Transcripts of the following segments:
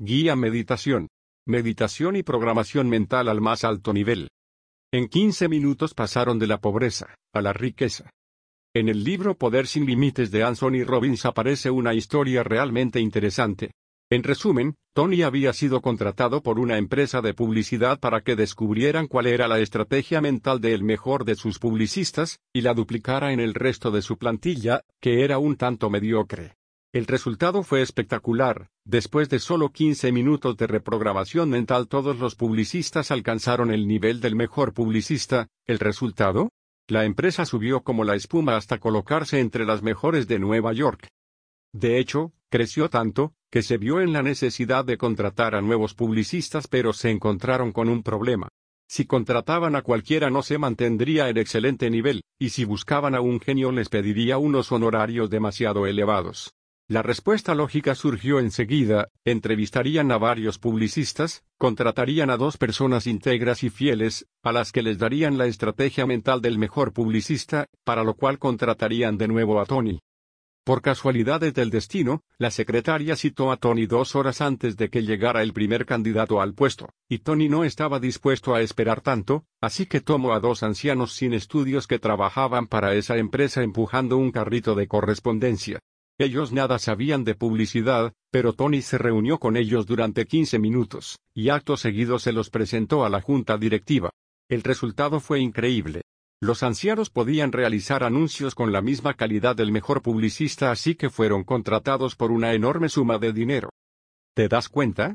Guía Meditación. Meditación y programación mental al más alto nivel. En 15 minutos pasaron de la pobreza a la riqueza. En el libro Poder sin Límites de Anthony Robbins aparece una historia realmente interesante. En resumen, Tony había sido contratado por una empresa de publicidad para que descubrieran cuál era la estrategia mental del mejor de sus publicistas, y la duplicara en el resto de su plantilla, que era un tanto mediocre. El resultado fue espectacular. Después de solo 15 minutos de reprogramación mental todos los publicistas alcanzaron el nivel del mejor publicista. ¿El resultado? La empresa subió como la espuma hasta colocarse entre las mejores de Nueva York. De hecho, creció tanto, que se vio en la necesidad de contratar a nuevos publicistas pero se encontraron con un problema. Si contrataban a cualquiera no se mantendría en excelente nivel, y si buscaban a un genio les pediría unos honorarios demasiado elevados. La respuesta lógica surgió enseguida, entrevistarían a varios publicistas, contratarían a dos personas íntegras y fieles, a las que les darían la estrategia mental del mejor publicista, para lo cual contratarían de nuevo a Tony. Por casualidades del destino, la secretaria citó a Tony dos horas antes de que llegara el primer candidato al puesto, y Tony no estaba dispuesto a esperar tanto, así que tomó a dos ancianos sin estudios que trabajaban para esa empresa empujando un carrito de correspondencia. Ellos nada sabían de publicidad, pero Tony se reunió con ellos durante 15 minutos, y acto seguido se los presentó a la junta directiva. El resultado fue increíble. Los ancianos podían realizar anuncios con la misma calidad del mejor publicista así que fueron contratados por una enorme suma de dinero. ¿Te das cuenta?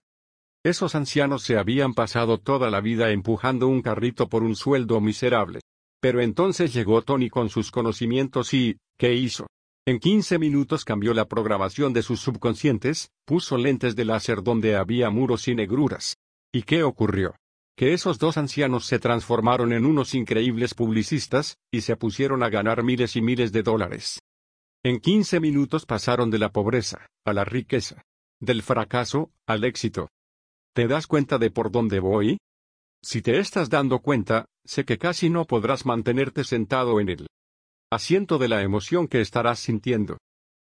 Esos ancianos se habían pasado toda la vida empujando un carrito por un sueldo miserable. Pero entonces llegó Tony con sus conocimientos y, ¿qué hizo? En 15 minutos cambió la programación de sus subconscientes, puso lentes de láser donde había muros y negruras. ¿Y qué ocurrió? Que esos dos ancianos se transformaron en unos increíbles publicistas, y se pusieron a ganar miles y miles de dólares. En 15 minutos pasaron de la pobreza, a la riqueza. Del fracaso, al éxito. ¿Te das cuenta de por dónde voy? Si te estás dando cuenta, sé que casi no podrás mantenerte sentado en él asiento de la emoción que estarás sintiendo.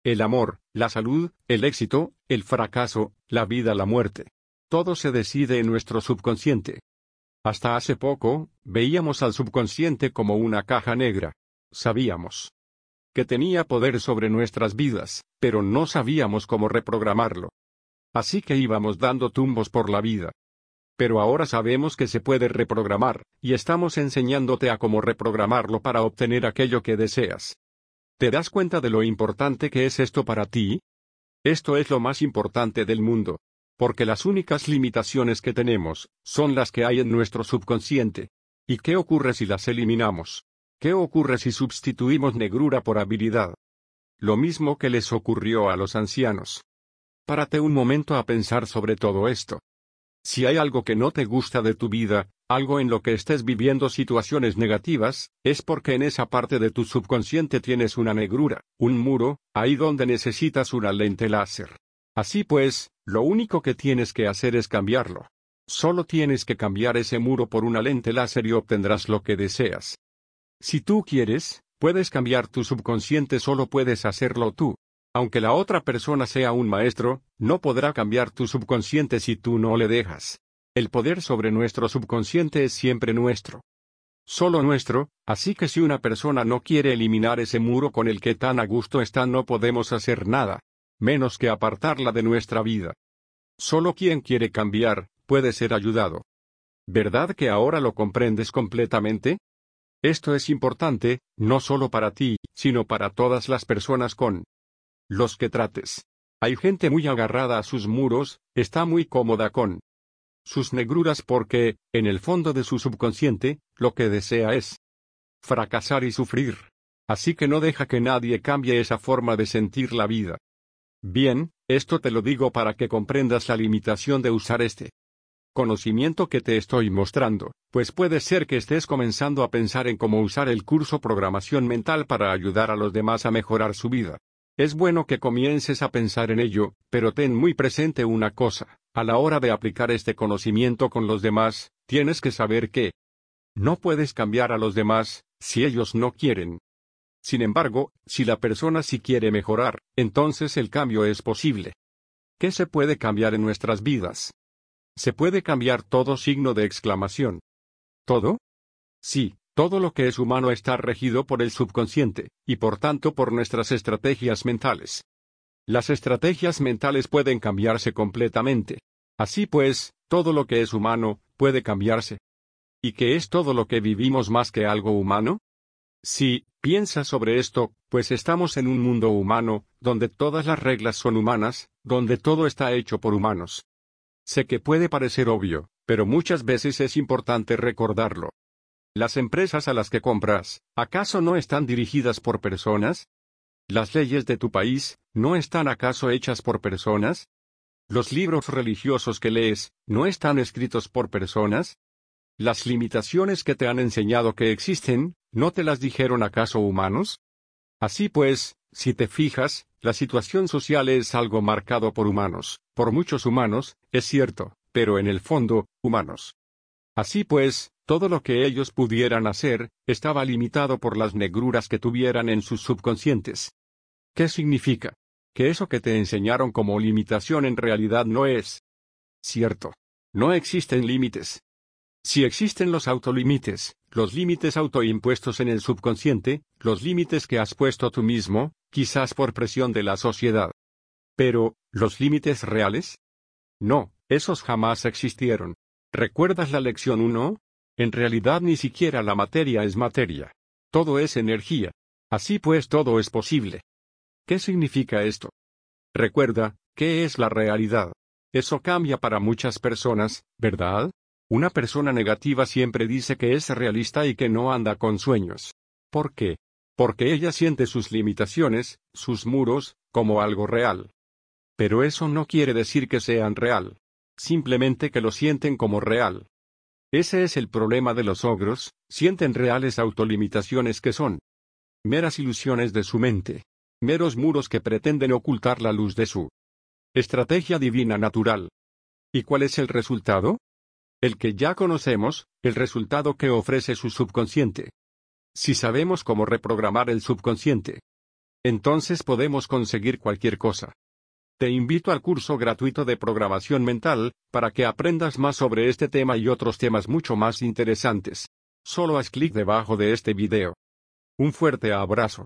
El amor, la salud, el éxito, el fracaso, la vida, la muerte. Todo se decide en nuestro subconsciente. Hasta hace poco, veíamos al subconsciente como una caja negra. Sabíamos que tenía poder sobre nuestras vidas, pero no sabíamos cómo reprogramarlo. Así que íbamos dando tumbos por la vida pero ahora sabemos que se puede reprogramar, y estamos enseñándote a cómo reprogramarlo para obtener aquello que deseas. ¿Te das cuenta de lo importante que es esto para ti? Esto es lo más importante del mundo. Porque las únicas limitaciones que tenemos, son las que hay en nuestro subconsciente. ¿Y qué ocurre si las eliminamos? ¿Qué ocurre si sustituimos negrura por habilidad? Lo mismo que les ocurrió a los ancianos. Párate un momento a pensar sobre todo esto. Si hay algo que no te gusta de tu vida, algo en lo que estés viviendo situaciones negativas, es porque en esa parte de tu subconsciente tienes una negrura, un muro, ahí donde necesitas una lente láser. Así pues, lo único que tienes que hacer es cambiarlo. Solo tienes que cambiar ese muro por una lente láser y obtendrás lo que deseas. Si tú quieres, puedes cambiar tu subconsciente, solo puedes hacerlo tú. Aunque la otra persona sea un maestro, no podrá cambiar tu subconsciente si tú no le dejas. El poder sobre nuestro subconsciente es siempre nuestro. Solo nuestro, así que si una persona no quiere eliminar ese muro con el que tan a gusto está no podemos hacer nada, menos que apartarla de nuestra vida. Solo quien quiere cambiar, puede ser ayudado. ¿Verdad que ahora lo comprendes completamente? Esto es importante, no solo para ti, sino para todas las personas con los que trates. Hay gente muy agarrada a sus muros, está muy cómoda con sus negruras porque, en el fondo de su subconsciente, lo que desea es fracasar y sufrir. Así que no deja que nadie cambie esa forma de sentir la vida. Bien, esto te lo digo para que comprendas la limitación de usar este conocimiento que te estoy mostrando, pues puede ser que estés comenzando a pensar en cómo usar el curso programación mental para ayudar a los demás a mejorar su vida. Es bueno que comiences a pensar en ello, pero ten muy presente una cosa, a la hora de aplicar este conocimiento con los demás, tienes que saber que no puedes cambiar a los demás, si ellos no quieren. Sin embargo, si la persona sí quiere mejorar, entonces el cambio es posible. ¿Qué se puede cambiar en nuestras vidas? Se puede cambiar todo signo de exclamación. ¿Todo? Sí, todo lo que es humano está regido por el subconsciente, y por tanto por nuestras estrategias mentales. Las estrategias mentales pueden cambiarse completamente. Así pues, todo lo que es humano, puede cambiarse. ¿Y qué es todo lo que vivimos más que algo humano? Sí, piensa sobre esto, pues estamos en un mundo humano, donde todas las reglas son humanas, donde todo está hecho por humanos. Sé que puede parecer obvio, pero muchas veces es importante recordarlo. Las empresas a las que compras, ¿acaso no están dirigidas por personas? ¿Las leyes de tu país, no están acaso hechas por personas? ¿Los libros religiosos que lees, no están escritos por personas? ¿Las limitaciones que te han enseñado que existen, no te las dijeron acaso humanos? Así pues, si te fijas, la situación social es algo marcado por humanos, por muchos humanos, es cierto, pero en el fondo, humanos. Así pues, todo lo que ellos pudieran hacer, estaba limitado por las negruras que tuvieran en sus subconscientes. ¿Qué significa? Que eso que te enseñaron como limitación en realidad no es. Cierto. No existen límites. Si existen los autolímites, los límites autoimpuestos en el subconsciente, los límites que has puesto tú mismo, quizás por presión de la sociedad. Pero, ¿los límites reales? No, esos jamás existieron. ¿Recuerdas la lección 1? En realidad ni siquiera la materia es materia. Todo es energía. Así pues todo es posible. ¿Qué significa esto? Recuerda, ¿qué es la realidad? Eso cambia para muchas personas, ¿verdad? Una persona negativa siempre dice que es realista y que no anda con sueños. ¿Por qué? Porque ella siente sus limitaciones, sus muros, como algo real. Pero eso no quiere decir que sean real. Simplemente que lo sienten como real. Ese es el problema de los ogros, sienten reales autolimitaciones que son meras ilusiones de su mente, meros muros que pretenden ocultar la luz de su estrategia divina natural. ¿Y cuál es el resultado? el que ya conocemos, el resultado que ofrece su subconsciente. Si sabemos cómo reprogramar el subconsciente, entonces podemos conseguir cualquier cosa. Te invito al curso gratuito de programación mental, para que aprendas más sobre este tema y otros temas mucho más interesantes. Solo haz clic debajo de este video. Un fuerte abrazo.